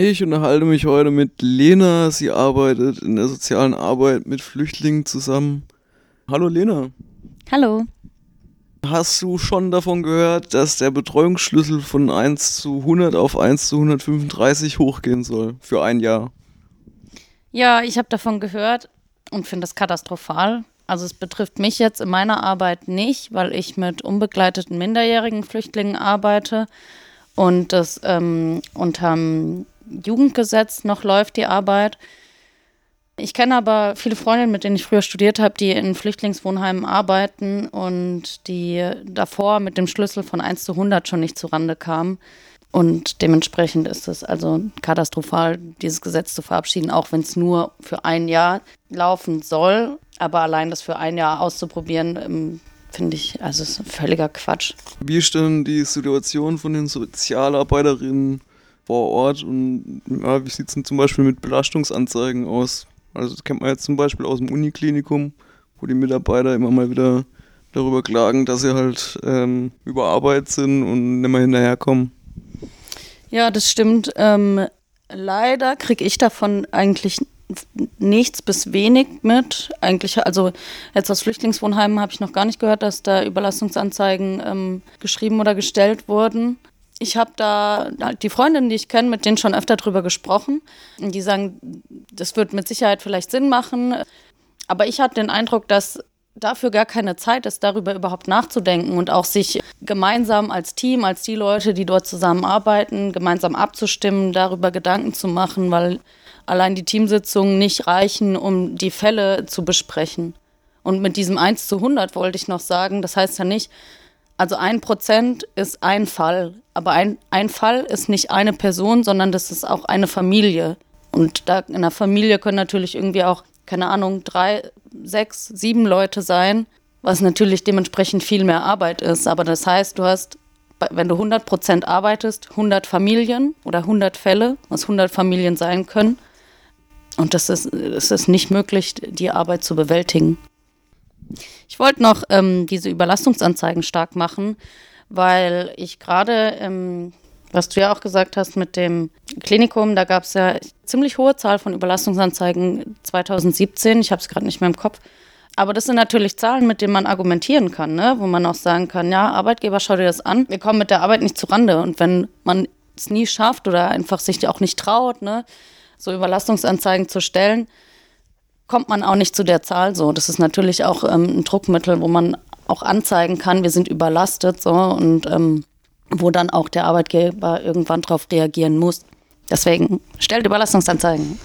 Ich unterhalte mich heute mit Lena. Sie arbeitet in der sozialen Arbeit mit Flüchtlingen zusammen. Hallo Lena. Hallo. Hast du schon davon gehört, dass der Betreuungsschlüssel von 1 zu 100 auf 1 zu 135 hochgehen soll für ein Jahr? Ja, ich habe davon gehört und finde das katastrophal. Also es betrifft mich jetzt in meiner Arbeit nicht, weil ich mit unbegleiteten minderjährigen Flüchtlingen arbeite und das ähm, unterm Jugendgesetz noch läuft, die Arbeit. Ich kenne aber viele Freundinnen, mit denen ich früher studiert habe, die in Flüchtlingswohnheimen arbeiten und die davor mit dem Schlüssel von 1 zu 100 schon nicht zurande kamen. Und dementsprechend ist es also katastrophal, dieses Gesetz zu verabschieden, auch wenn es nur für ein Jahr laufen soll. Aber allein das für ein Jahr auszuprobieren, ähm, finde ich, also ist völliger Quatsch. Wie ist denn die Situation von den Sozialarbeiterinnen vor Ort und ja, wie sieht es denn zum Beispiel mit Belastungsanzeigen aus? Also das kennt man jetzt zum Beispiel aus dem Uniklinikum, wo die Mitarbeiter immer mal wieder darüber klagen, dass sie halt ähm, überarbeitet sind und nicht mehr hinterherkommen. Ja, das stimmt. Ähm, leider kriege ich davon eigentlich nichts bis wenig mit. Eigentlich, also jetzt aus Flüchtlingswohnheimen habe ich noch gar nicht gehört, dass da Überlastungsanzeigen ähm, geschrieben oder gestellt wurden ich habe da die Freundinnen, die ich kenne, mit denen schon öfter drüber gesprochen. Die sagen, das wird mit Sicherheit vielleicht Sinn machen. Aber ich hatte den Eindruck, dass dafür gar keine Zeit ist, darüber überhaupt nachzudenken und auch sich gemeinsam als Team, als die Leute, die dort zusammenarbeiten, gemeinsam abzustimmen, darüber Gedanken zu machen, weil allein die Teamsitzungen nicht reichen, um die Fälle zu besprechen. Und mit diesem 1 zu 100 wollte ich noch sagen, das heißt ja nicht, also ein Prozent ist ein Fall, aber ein, ein Fall ist nicht eine Person, sondern das ist auch eine Familie. Und da in einer Familie können natürlich irgendwie auch, keine Ahnung, drei, sechs, sieben Leute sein, was natürlich dementsprechend viel mehr Arbeit ist. Aber das heißt, du hast, wenn du 100 Prozent arbeitest, 100 Familien oder 100 Fälle, was 100 Familien sein können. Und das ist, es ist nicht möglich, die Arbeit zu bewältigen. Ich wollte noch ähm, diese Überlastungsanzeigen stark machen, weil ich gerade, ähm, was du ja auch gesagt hast mit dem Klinikum, da gab es ja ziemlich hohe Zahl von Überlastungsanzeigen 2017. Ich habe es gerade nicht mehr im Kopf. Aber das sind natürlich Zahlen, mit denen man argumentieren kann, ne? wo man auch sagen kann, ja, Arbeitgeber, schau dir das an. Wir kommen mit der Arbeit nicht zurande. Und wenn man es nie schafft oder einfach sich auch nicht traut, ne, so Überlastungsanzeigen zu stellen, kommt man auch nicht zu der Zahl so. Das ist natürlich auch ähm, ein Druckmittel, wo man auch anzeigen kann, wir sind überlastet so und ähm, wo dann auch der Arbeitgeber irgendwann darauf reagieren muss. Deswegen stellt Überlastungsanzeigen.